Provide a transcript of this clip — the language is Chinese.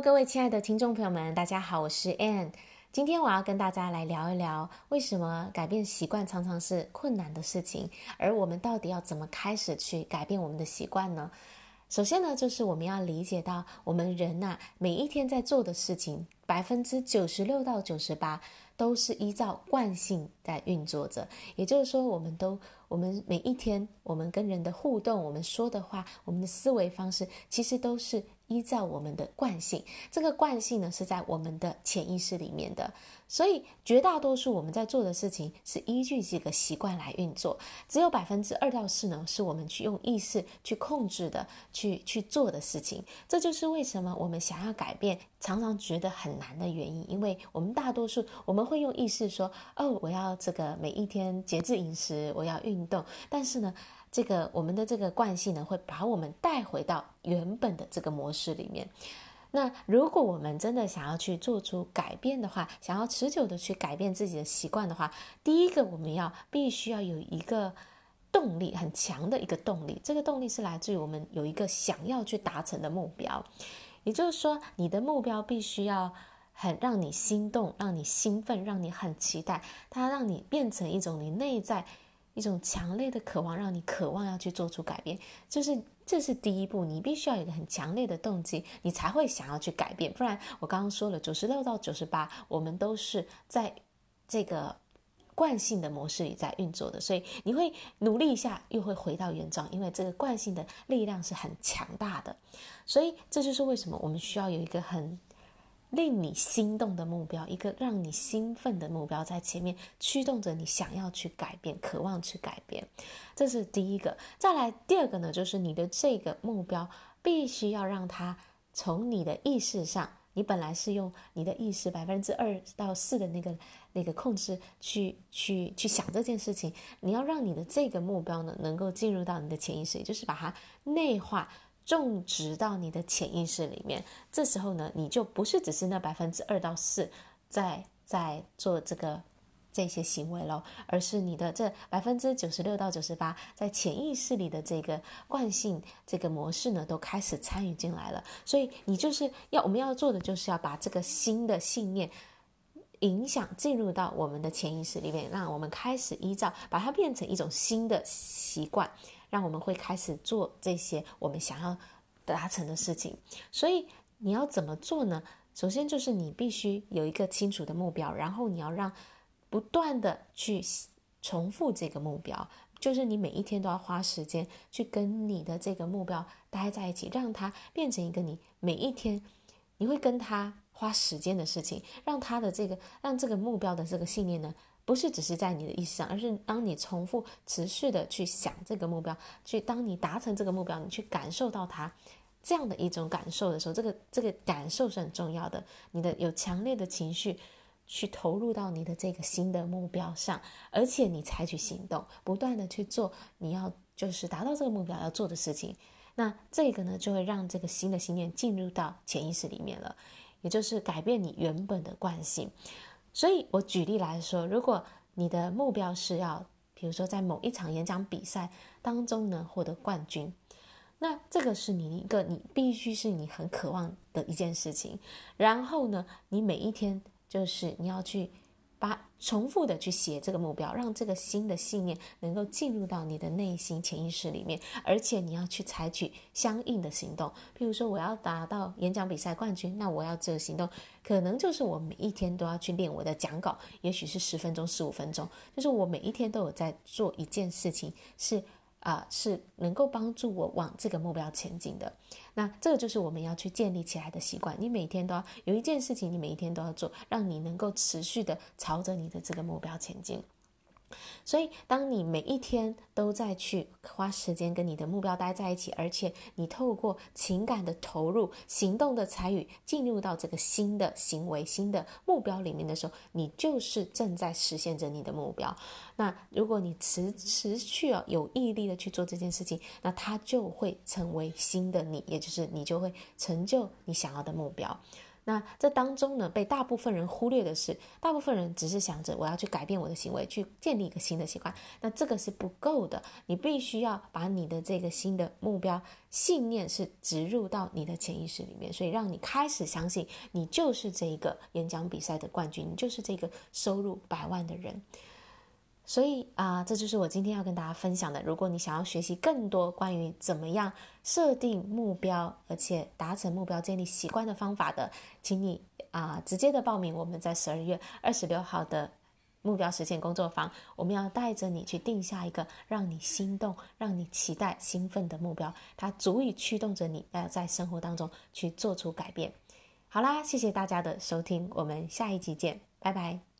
各位亲爱的听众朋友们，大家好，我是 Ann。今天我要跟大家来聊一聊，为什么改变习惯常常是困难的事情，而我们到底要怎么开始去改变我们的习惯呢？首先呢，就是我们要理解到，我们人呐、每一天在做的事情，百分之九十六到九十八都是依照惯性在运作着。也就是说，我们都，我们每一天，我们跟人的互动，我们说的话，我们的思维方式，其实都是。依照我们的惯性，这个惯性呢，是在我们的潜意识里面的，所以绝大多数我们在做的事情是依据这个习惯来运作，只有百分之二到四呢，是我们去用意识去控制的，去去做的事情。这就是为什么我们想要改变，常常觉得很难的原因，因为我们大多数我们会用意识说，哦，我要这个每一天节制饮食，我要运动，但是呢，这个我们的这个惯性呢，会把我们带回到原本的这个模式里面。那如果我们真的想要去做出改变的话，想要持久的去改变自己的习惯的话，第一个我们要必须要有一个动力，很强的一个动力。这个动力是来自于我们有一个想要去达成的目标，也就是说，你的目标必须要很让你心动，让你兴奋，让你很期待，它让你变成一种你内在。一种强烈的渴望，让你渴望要去做出改变，就是这是第一步。你必须要有一个很强烈的动机，你才会想要去改变。不然，我刚刚说了，九十六到九十八，我们都是在这个惯性的模式里在运作的，所以你会努力一下，又会回到原状，因为这个惯性的力量是很强大的。所以，这就是为什么我们需要有一个很。令你心动的目标，一个让你兴奋的目标，在前面驱动着你想要去改变，渴望去改变，这是第一个。再来第二个呢，就是你的这个目标必须要让它从你的意识上，你本来是用你的意识百分之二到四的那个那个控制去去去想这件事情，你要让你的这个目标呢，能够进入到你的潜意识，就是把它内化。种植到你的潜意识里面，这时候呢，你就不是只是那百分之二到四在在做这个这些行为喽，而是你的这百分之九十六到九十八在潜意识里的这个惯性这个模式呢，都开始参与进来了。所以你就是要我们要做的，就是要把这个新的信念影响进入到我们的潜意识里面，让我们开始依照把它变成一种新的习惯。让我们会开始做这些我们想要达成的事情，所以你要怎么做呢？首先就是你必须有一个清楚的目标，然后你要让不断的去重复这个目标，就是你每一天都要花时间去跟你的这个目标待在一起，让它变成一个你每一天你会跟他花时间的事情，让他的这个让这个目标的这个信念呢。不是只是在你的意识上，而是当你重复、持续的去想这个目标，去当你达成这个目标，你去感受到它这样的一种感受的时候，这个这个感受是很重要的。你的有强烈的情绪去投入到你的这个新的目标上，而且你采取行动，不断的去做你要就是达到这个目标要做的事情。那这个呢，就会让这个新的信念进入到潜意识里面了，也就是改变你原本的惯性。所以，我举例来说，如果你的目标是要，比如说在某一场演讲比赛当中能获得冠军，那这个是你一个你必须是你很渴望的一件事情。然后呢，你每一天就是你要去。把重复的去写这个目标，让这个新的信念能够进入到你的内心潜意识里面，而且你要去采取相应的行动。譬如说，我要达到演讲比赛冠军，那我要这个行动，可能就是我每一天都要去练我的讲稿，也许是十分钟、十五分钟，就是我每一天都有在做一件事情，是。啊、是能够帮助我往这个目标前进的。那这个就是我们要去建立起来的习惯。你每天都要有一件事情，你每一天都要做，让你能够持续的朝着你的这个目标前进。所以，当你每一天都在去花时间跟你的目标待在一起，而且你透过情感的投入、行动的参与，进入到这个新的行为、新的目标里面的时候，你就是正在实现着你的目标。那如果你持持续啊有毅力的去做这件事情，那它就会成为新的你，也就是你就会成就你想要的目标。那这当中呢，被大部分人忽略的是，大部分人只是想着我要去改变我的行为，去建立一个新的习惯。那这个是不够的，你必须要把你的这个新的目标信念是植入到你的潜意识里面，所以让你开始相信你就是这一个演讲比赛的冠军，你就是这个收入百万的人。所以啊、这就是我今天要跟大家分享的。如果你想要学习更多关于怎么样设定目标，而且达成目标、建立习惯的方法的，请你啊、直接的报名我们在十二月二十六号的目标实现工作坊。我们要带着你去定下一个让你心动、让你期待、兴奋的目标，它足以驱动着你要在生活当中去做出改变。好啦，谢谢大家的收听，我们下一集见，拜拜。